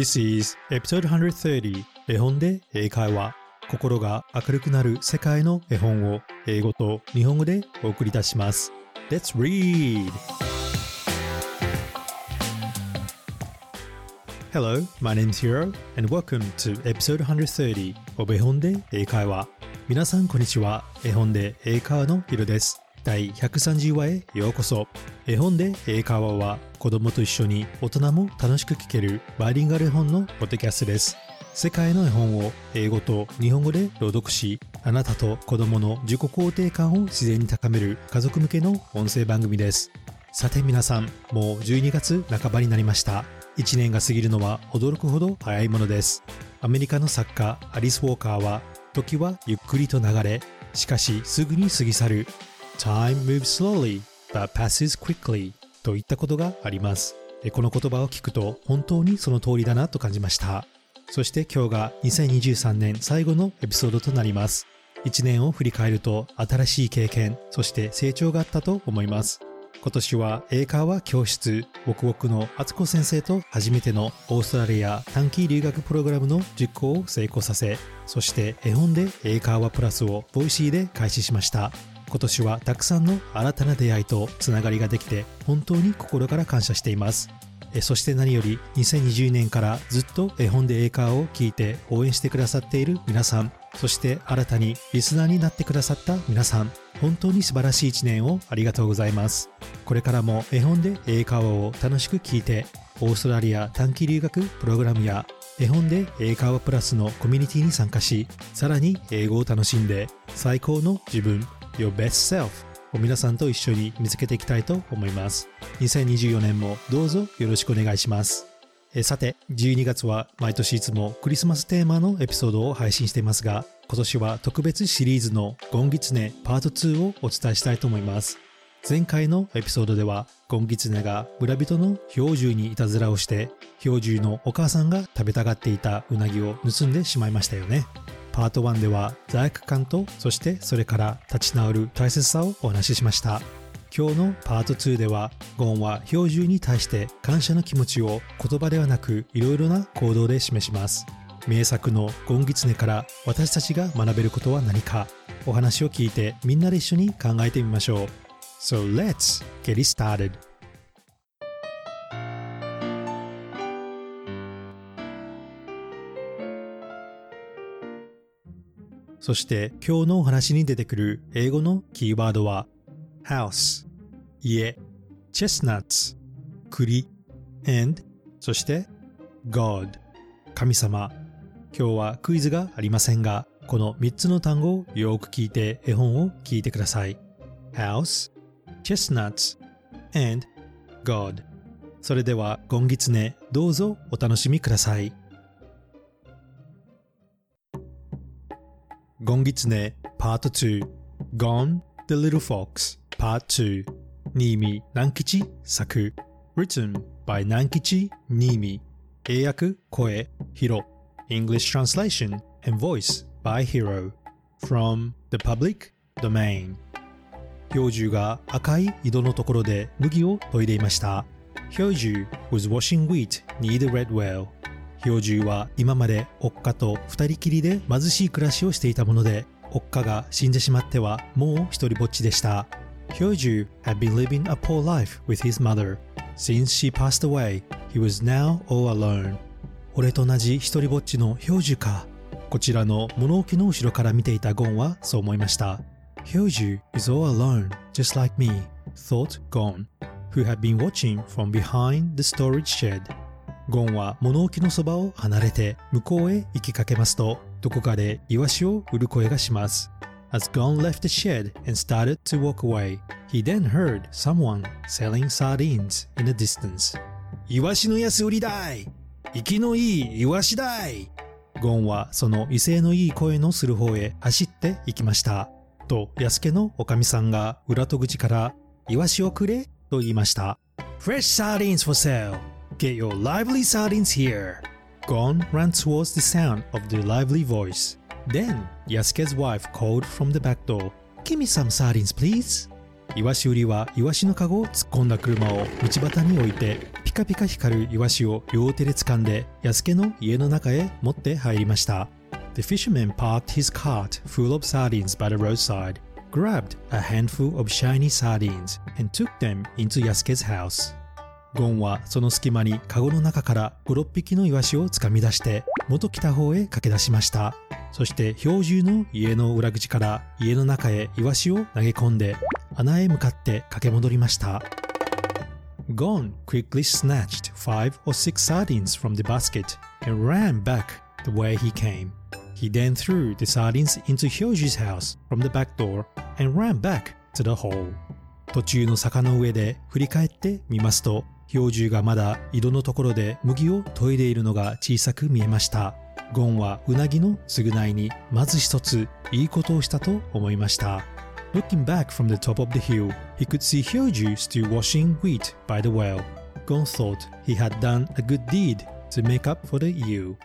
This is episode 130絵本で英会話。心が明るくなる世界の絵本を英語と日本語でお送りいたします。Let's read! Hello, my name is Hiro and welcome to episode 130 of 絵本で英会話。皆さんこんにちは。絵本で英会話のヒロです。第130話へようこそ。絵本で英会話は子供と一緒に大人も楽しく聞けるバイリンガル絵本のポッドキャストです。世界の絵本を英語と日本語で朗読しあなたと子供の自己肯定感を自然に高める家族向けの音声番組です。さて皆さんもう12月半ばになりました1年が過ぎるのは驚くほど早いものですアメリカの作家アリス・ウォーカーは時はゆっくりと流れしかしすぐに過ぎ去る Time moves slowly but passes quickly といったことがあります。この言葉を聞くと本当にその通りだなと感じました。そして今日が2023年最後のエピソードとなります。1年を振り返ると新しい経験そして成長があったと思います。今年は英会話教室僕僕の敦子先生と初めてのオーストラリア短期留学プログラムの実行を成功させそして絵本で英会話プラスを Voicy で開始しました。今年はたくさんの新たな出会いとつながりができて本当に心から感謝しています。そして何より2020年からずっと絵本で英会話を聞いて応援してくださっている皆さん。そして新たにリスナーになってくださった皆さん。本当に素晴らしい一年をありがとうございます。これからも絵本で英会話を楽しく聞いてオーストラリア短期留学プログラムや絵本で英会話プラスのコミュニティに参加しさらに英語を楽しんで最高の自分。Your Best Self を皆さんと一緒に見つけていきたいと思います。2024年もどうぞよろしくお願いします。えさて、12月は毎年いつもクリスマステーマのエピソードを配信していますが、今年は特別シリーズのゴンギツネパート2をお伝えしたいと思います。前回のエピソードでは、ゴンギツネが村人の氷柱にいたずらをして、氷柱のお母さんが食べたがっていたうなぎを盗んでしまいましたよね。パート1では罪悪感とそしてそれから立ち直る大切さをお話ししました。今日のパート2ではゴンは標準に対して感謝の気持ちを言葉ではなくいろいろな行動で示します。名作のゴンギツネから私たちが学べることは何か。お話を聞いてみんなで一緒に考えてみましょう。So let's get it started. そして今日のお話に出てくる英語のキーワードは house 家。chestnuts 栗。and そして God 神様。今日はクイズがありませんがこの3つの単語をよく聞いて絵本を聞いてください。house chestnuts and God それではゴンギツネどうぞお楽しみください。ンギツネパート2 Gone the Little Fox Part 2新見南吉作 Written by 南吉新見英訳声ヒロ English translation and voice by Hero from the public domain 標獣が赤い井戸のところで麦を研いでいました標獣 was washing wheat near the red well 標獣は今までおっかと二人きりで貧しい暮らしをしていたもので、おっかが死んでしまってはもう一人ぼっちでした。標獣 had been living a poor life with his mother. Since she passed away, he was now all alone. 俺と同じ一人ぼっちの標獣か。こちらの物置の後ろから見ていたゴンはそう思いました。標獣 is all alone, just like me, thought Gon, who had been watching from behind the storage shed. ゴンは物置のそばを離れて向こうへ行きかけますと、どこかでイワシを売る声がします。As Gon left the shed and started to walk away, he then heard someone selling sardines in the distance. イワシの安売りだい生きのいいイワシだいゴンはその威勢のいい声のする方へ走って行きました。と、安家のおかみさんが裏戸口から、イワシをくれと言いました。Fresh sardines for sale! Get your lively sardines here. Gon ran towards the sound of the lively voice. Then Yasuke's wife called from the back door, Give me some sardines, please. イワシ売りはイワシのカゴを突っ込んだ車を道端に置いてピカピカ光るイワシを両手で掴んで安家の家の中へ持って入りました The fisherman parked his cart full of sardines by the roadside grabbed a handful of shiny sardines and took them into Yasuke's house ゴンはその隙間にカゴの中から5、6匹のイワシをつかみ出して元来た方へ駆け出しました。そして標準の家の裏口から家の中へイワシを投げ込んで穴へ向かって駆け戻りました。Gon quickly snatched five or six sardines from the basket and ran back the way he came. He then threw the sardines into Hyoju's house from the back door and ran back to the hole. 途中の坂の上で振り返ってみますと標獣がまだ井戸のところで麦を研いでいるのが小さく見えましたゴンはうなぎの償いにまず一ついいことをしたと思いました Looking back from the top of the hill, he could see Hyoju still washing wheat by the well. Gon thought he had done a good deed to make up for the year.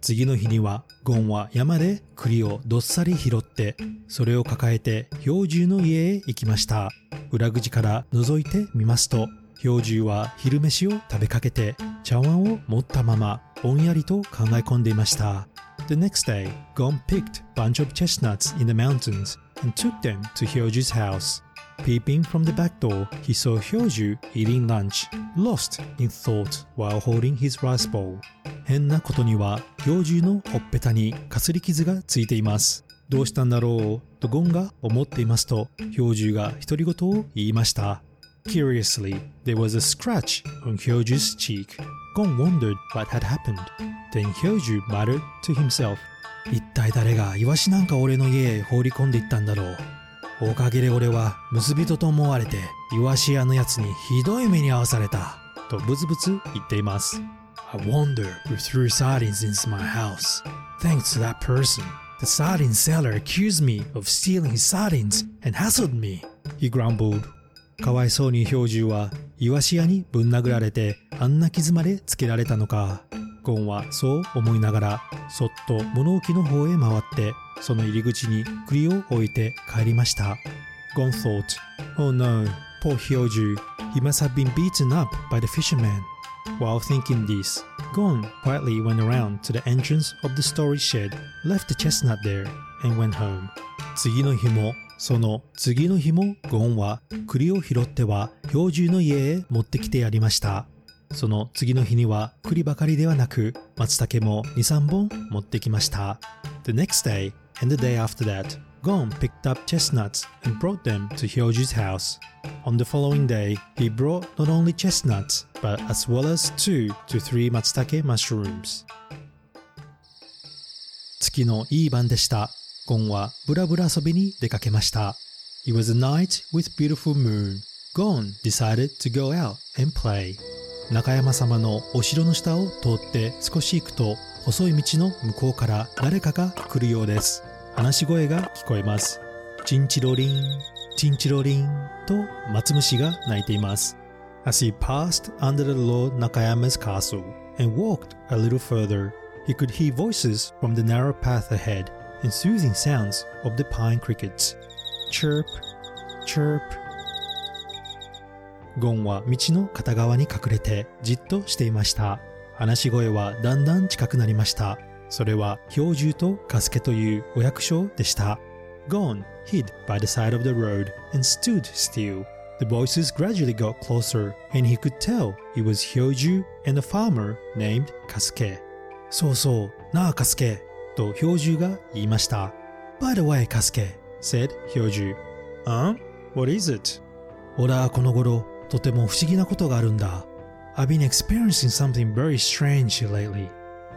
次の日にはゴンは山で栗をどっさり拾ってそれを抱えて標獣の家へ行きました裏口から覗いてみますと標獣は昼飯を食べかけて茶碗を持ったままぼんやりと考え込んでいました The next day, Gon picked bunch of chestnuts in the mountains and took them to Hyoju's house. Peeping from the back door, he saw Hyoju eating lunch, lost in thought while holding his rice bowl. 変なことには、標獣のほっぺたにかすり傷がついています。どうしたんだろうとゴンが思っていますと、標獣が独り言を言いました。Curiously, there was a scratch on Hyoju's cheek. Gon wondered what had happened. Then Hyoju muttered to himself, 一体誰がイワシなんか俺の家へ放り込んでいったんだろう。おかげで俺は結びとと思われてイワシ屋のやつにひどい目に遭わされた。とブツブツ言っています。I wonder who threw sardines into my house. Thanks to that person, the sardine seller accused me of stealing his sardines and hassled me. He grumbled. かわいそうに標獣はイワシ屋にぶん殴られてあんな傷までつけられたのか。ゴンはそう思いながらそっと物置の方へ回ってその入り口に栗を置いて帰りました。ゴン thought, Oh no, poor Hyoju, he must have been beaten up by the fisherman. While thinking this, Gon quietly went around to the entrance of the storage shed, left the chestnut there, and went home. 次の日もその次の日もゴンは栗を拾っては標準の家へ持ってきてやりました。その次の日には栗ばかりではなく松茸も2、3本持ってきました。The next day and the day after that, Gon picked up chestnuts and brought them to Hyoju's house. On the following day, he brought not only chestnuts, but as well as two to three matsutake mushrooms. 月のいい晩でした。ゴンはブラブラ遊びに出かけました。It was a night with beautiful moon. Gon decided to go out and play. 中山様のお城の下を通って少し行くと細い道の向こうから誰かが来るようです。話し声が聞こえます。チンチロリン、チンチロリンと松虫が鳴いています。As he passed under the Lord Nakayama's castle and walked a little further, he could hear voices from the narrow path ahead and soothing sounds of the pine crickets. Chirp, chirp. ゴンは道の片側に隠れてじっとしていました。話し声はだんだん近くなりました。それは標獣とカスケというお役所でした。Gon hid by the side of the road and stood still. The voices gradually got closer, and he could tell it was Hyoju and a farmer named Kasuke. そうそう、なあ、カスケ。と標獣が言いました。By the way, Kasuke, said 標獣。ん ?What is it? 俺はこの頃、とても不思議なことがあるんだ。I've been experiencing something very strange lately.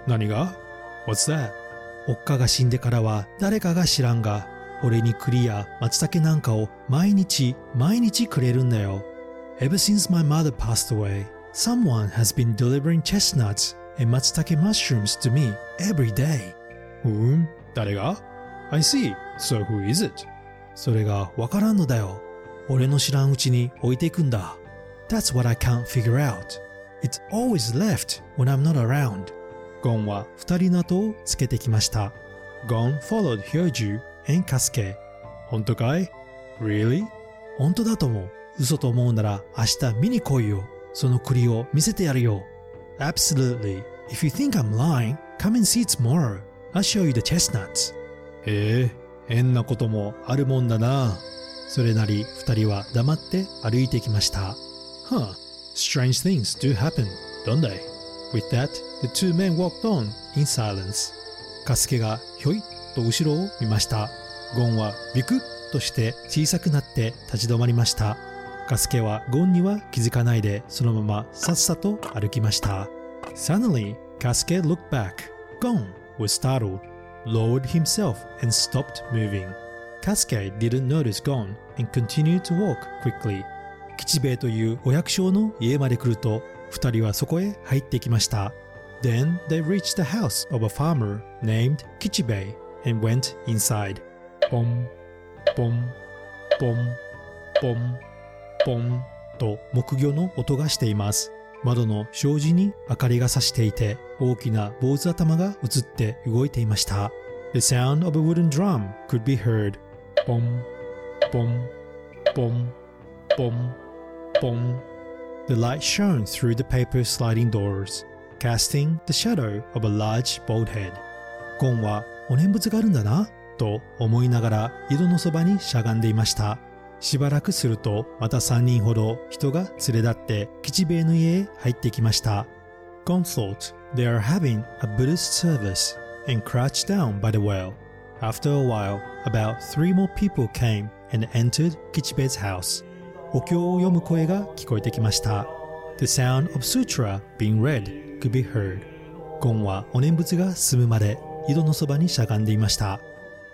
何が ?What's that? おっかが死んでからは誰かが知らんが、俺に栗や松茸なんかを毎日毎日くれるんだよ。Ever since my mother passed away, someone has been delivering chestnuts and matsutake mushrooms to me every day. ふん、誰が ?I see. So who is it? それがわからんのだよ。俺の知らんうちに置いていくんだ。That's what I can't figure out. It's always left when I'm not around. ゴンは二人の後をつけてきました。ゴン followed Hyoju and Kasuke. 本当かい ?Really? 本当だと思う。嘘と思うなら明日見に来いよ。その栗を見せてやるよ。Absolutely. If you think I'm lying, come and see tomorrow. I'll show you the chestnuts. へえ、変なこともあるもんだな。それなり二人は黙って歩いてきました。Huh, strange things do happen, don't they? With that, the two men walked on in silence. カスケがひょいっと後ろを見ました。ゴンはビクッとして小さくなって立ち止まりました。カスケはゴンには気づかないでそのままさっさと歩きました。Suddenly, Kasuke looked back. Gone! Was startled, lowered himself and stopped moving. Kasuke didn't notice Gon and continued to walk quickly. 吉兵衛というお百姓の家まで来ると二人はそこへ入ってきました。Then they reached the house of a farmer named Kichibei and went inside. ポン、ポン、ポン、ポン、ポンと木魚の音がしています。窓の障子に明かりが差していて大きな坊主頭が映って動いていました。The sound of a wooden drum could be heard. ポン、ポン、ポン、ポン、ポン。The light shone through the paper sliding doors, casting the shadow of a large bald head. ゴンはお念仏があるんだなと思いながら井戸のそばにしゃがんでいました。しばらくするとまた3人ほど人が連れ立って吉兵衛の家へ入ってきました。Gon thought they are having a Buddhist service and crouched down by the well. After a while, about three more people came and entered Kichibe's house. お経を読む声が聞こえてきました。The sound of sutra being read could be heard. ゴンはお念仏が済むまで井戸のそばにしゃがんでいました。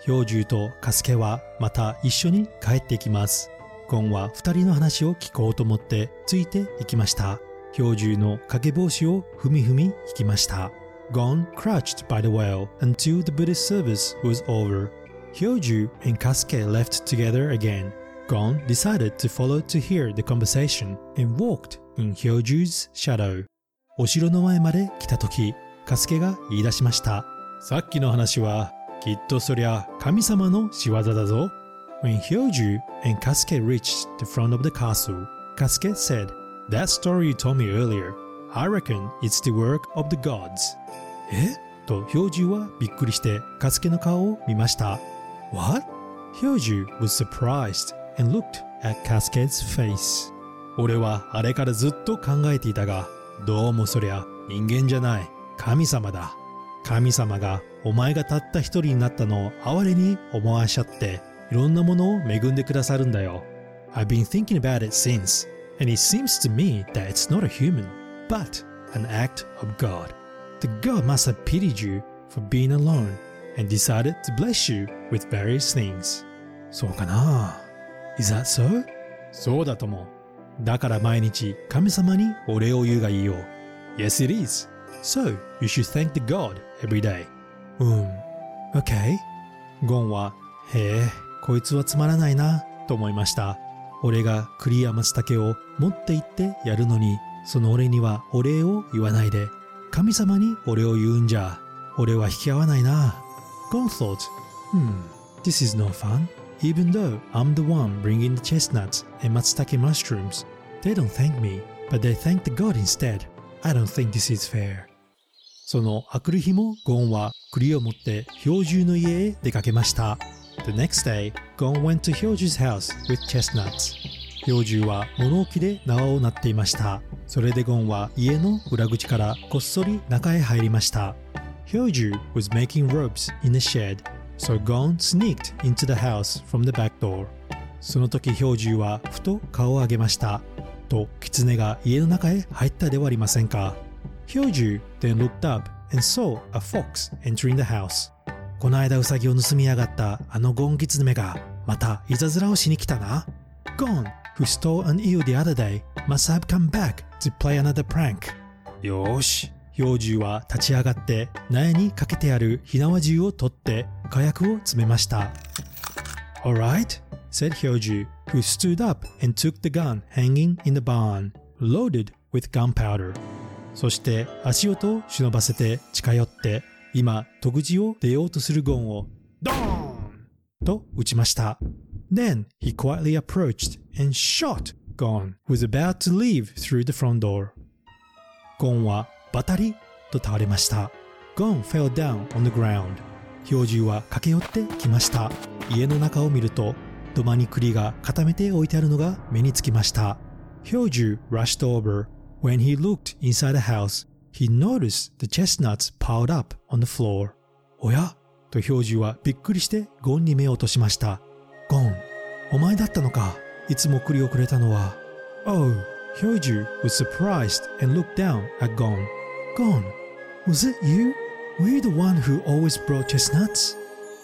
氷柱とカスケはまた一緒に帰ってきます。ゴンは二人の話を聞こうと思ってついていきました。氷柱の掛け帽子を踏み踏み引きました。Gon crouched by the well until the Buddhist service was over. Hyoju and Kasuke left together again. Gon decided to follow to hear the conversation and walked in Hyoju's shadow. お城の前まで来た時、カスケが言い出しました。さっきの話はきっとそりゃ神様の仕業だぞ。When Hyoju and Kasuke reached the front of the castle, Kasuke said, That story you told me earlier, I reckon it's the work of the gods. えと、ヒョウジュはびっくりして、カスケの顔を見ました。What? ヒョウジュ was surprised and looked at Kasuke's face. 俺はあれからずっと考えていたが、どうもそりゃ人間じゃない、神様だ。神様がお前がたった一人になったのを哀れに思わしちゃって、いろんなものを恵んでくださるんだよ。I've been thinking about it since, and it seems to me that it's not a human, but an act of God. The God must have pitied you for being alone and decided to bless you with various things. そうかな Is that so? そうだと思う。だから毎日神様にお礼を言うがいいよ。Yes, it is. So, you should thank the God every day. うん。OK? ゴンは、へえ、こいつはつまらないな、と思いました。俺が栗や松茸を持って行ってやるのに、その俺にはお礼を言わないで、神様にお礼を言うんじゃ、俺は引き合わないな。ゴン thought, hmm, this is no fun. Even though I'm the one bringing the chestnuts and matsutake mushrooms, they don't thank me, but they thank the god instead. I don't think this is fair. そのあくる日もゴンは栗を持って氷柱の家へ出かけました。The next day, Gon went to Hyoju's house with chestnuts. 氷柱は物置で縄を鳴っていました。それでゴンは家の裏口からこっそり中へ入りました。Hyoju was making ropes in the shed, so Gon sneaked into the house from the back door. その時氷柱はふと顔を上げました。と、狐が家の中へ入ったではありませんか。Hyoju then looked up and saw a fox entering the house. この間ウサギを盗みやがったあのゴンギツネがまたいたずらをしに来たな。Gon, who stole an eel the other day, must have come back to play another prank. よーし、氷柱は立ち上がって苗にかけてある火縄銃を取って火薬を詰めました。Alright, said Hyoju, who stood up and took the gun hanging in the barn, loaded with gunpowder. そして足音を忍ばせて近寄って今戸口を出ようとするゴンをドーンと撃ちました。Then he quietly approached and shot Gon, who was about to leave through the front door. ゴンはバタリと倒れました。Gon fell down on the ground. 標獣は駆け寄ってきました。家の中を見ると、土間に栗が固めて置いてあるのが目につきました。標獣 rushed over. When he looked inside the house, he noticed the chestnuts piled up on the floor. おやと標獣はびっくりしてゴンに目を落としました。ゴン、お前だったのか。いつも栗をくれたのは。Oh, Hyoju was surprised and looked down at Gon. Gon, was it you? Were you the one who always brought chestnuts?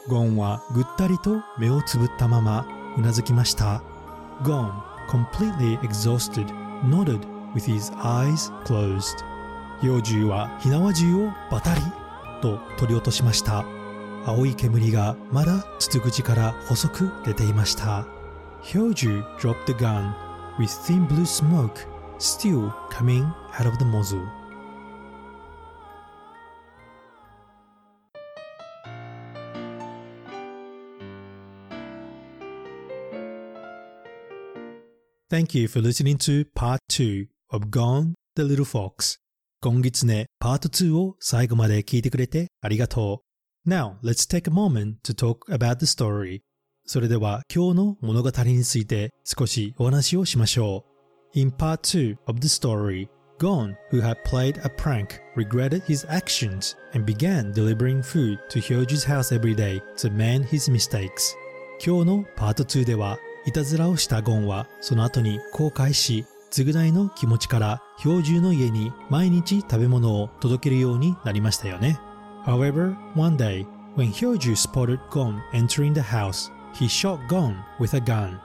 ゴンはぐったりと目をつぶったままうなずきました。Gon, completely exhausted, nodded with his eyes closed. 幼獣は火縄銃をバタリと取り落としました。青い煙がまだ筒口から細く出ていました。Hyoju dropped the gun with thin blue smoke still coming out of the muzzle. Thank you for listening to part 2 Of Gone the Little Fox. ゴンギツネパート2を最後まで聞いてくれてありがとう。Now, let's take a moment to talk about the story. それでは今日の物語について少しお話をしましょう。In part 2 of the story, Gon, who had played a prank, regretted his actions and began delivering food to Hyoju's house every day to mend his mistakes. 今日のパート2では、いたずらをしたゴンはその後に後悔し、償いの気持ちから標準の家に毎日食べ物を届けるようになりましたよね。However, one day, when Hyoju spotted Gon entering the house, he shot Gon with a gun.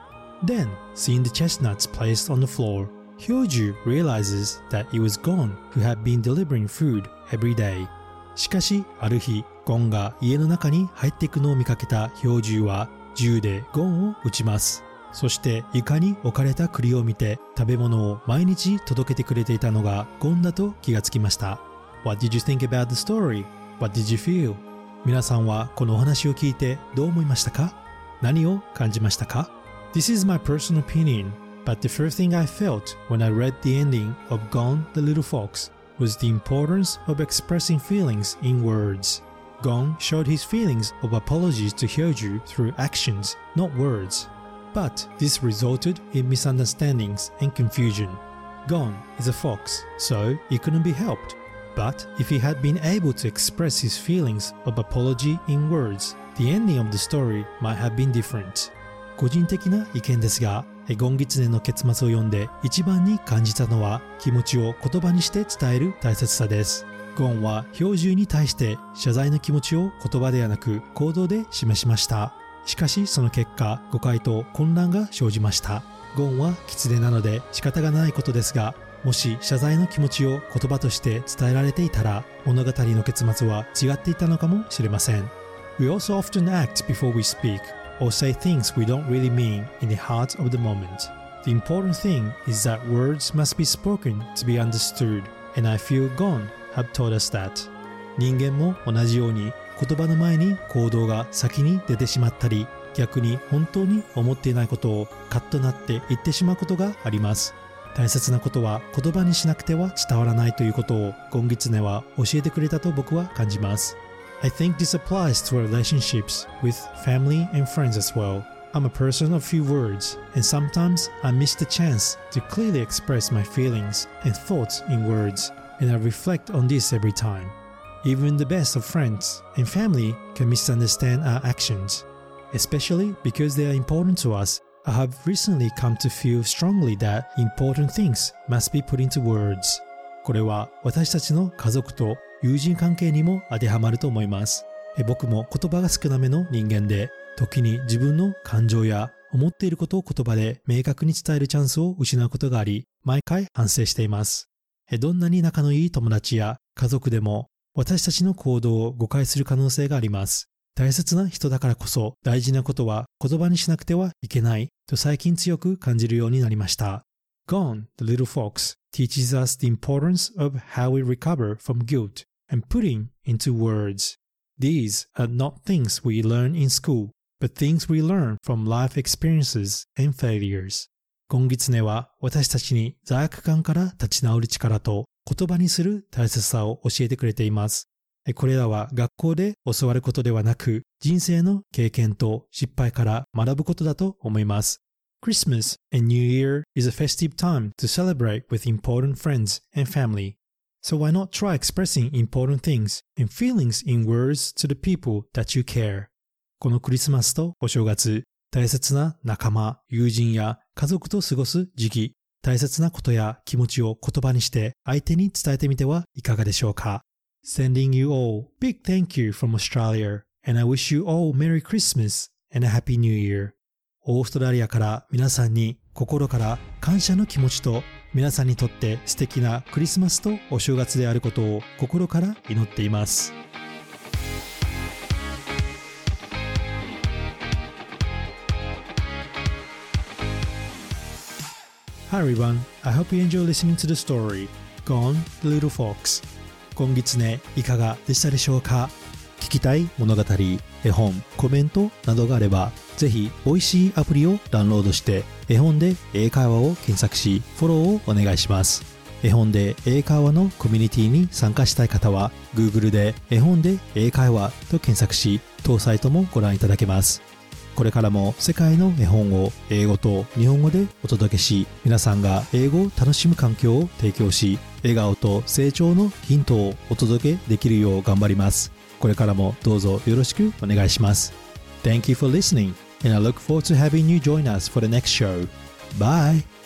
Then, seeing the chestnuts placed on the floor, Hyoju realizes that it was Gon who had been delivering food every day. しかし、ある日、ゴンが家の中に入っていくのを見かけた標獣は銃でゴンを撃ちます。そして床に置かれた栗を見て食べ物を毎日届けてくれていたのがゴンだと気がつきました。What did you think about the story? What did you feel? 皆さんはこのお話を聞いてどう思いましたか何を感じましたか This is my personal opinion, but the first thing I felt when I read the ending of Gone the Little Fox was the importance of expressing feelings in words. Gone showed his feelings of apologies to Hyoju through actions, not words. But this resulted in misunderstandings and confusion. Gon is a fox, so it couldn't be helped. But if he had been able to express his feelings of apology in words, the ending of the story might have been different. 個人的な意見ですが、ゴンギツネの結末を読んで一番に感じたのは気持ちを言葉にして伝える大切さです。ゴンは標準に対して謝罪の気持ちを言葉ではなく行動で示しました。しかしその結果、誤解と混乱が生じました。ゴンは狐なので仕方がないことですが、もし謝罪の気持ちを言葉として伝えられていたら、物語の結末は違っていたのかもしれません。We also often act before we speak or say things we don't really mean in the heart of the moment. The important thing is that words must be spoken to be understood, and I feel Gone have taught us that. 人間も同じように言葉の前に行動が先に出てしまったり、逆に本当に思っていないことをカッとなって言ってしまうことがあります。大切なことは言葉にしなくては伝わらないということをゴンギツネは教えてくれたと僕は感じます。I think this applies to relationships with family and friends as well. I'm a person of few words, and sometimes I miss the chance to clearly express my feelings and thoughts in words, and I reflect on this every time. Even the best of friends and family can misunderstand our actions, especially because they are important to us. I have recently come to feel strongly that important things must be put into words. これは私たちの家族と友人関係にも当てはまると思います。え僕も言葉が少なめの人間で、時に自分の感情や思っていることを言葉で明確に伝えるチャンスを失うことがあり、毎回反省しています。えどんなに仲のいい友達や家族でも私たちの行動を誤解する可能性があります。大切な人だからこそ大事なことは言葉にしなくてはいけないと最近強く感じるようになりました。Gone, the little fox, teaches us the importance of how we recover from guilt and putting into words. These are not things we learn in school, but things we learn from life experiences and failures. 今月ねは私たちに罪悪感から立ち直る力と言葉にする大切さを教えてくれています。これらは学校で教わることではなく人生の経験と失敗から学ぶことだと思います。Christmas and New Year is a festive time to celebrate with important friends and family. So why not try expressing important things and feelings in words to the people that you care? このクリスマスとお正月、大切な仲間、友人や家族と過ごす時期、大切なことや気持ちを言葉にして相手に伝えてみてはいかがでしょうか Sending you all big thank you from Australia and I wish you all Merry Christmas and a Happy New Year オーストラリアから皆さんに心から感謝の気持ちと皆さんにとって素敵なクリスマスとお正月であることを心から祈っています。Hi everyone, I hope you enjoy listening to the story Gone the Little Fox 今月ねいかがでしたでしょうか？聞きたい物語、絵本、コメントなどがあればぜひ、美味しいアプリをダウンロードして、絵本で英会話を検索し、フォローをお願いします。絵本で英会話のコミュニティに参加したい方は、Google で絵本で英会話と検索し、当サイトもご覧いただけます。これからも世界の絵本を英語と日本語でお届けし、皆さんが英語を楽しむ環境を提供し、笑顔と成長のヒントをお届けできるよう頑張ります。これからもどうぞよろしくお願いします。Thank you for listening. and I look forward to having you join us for the next show. Bye!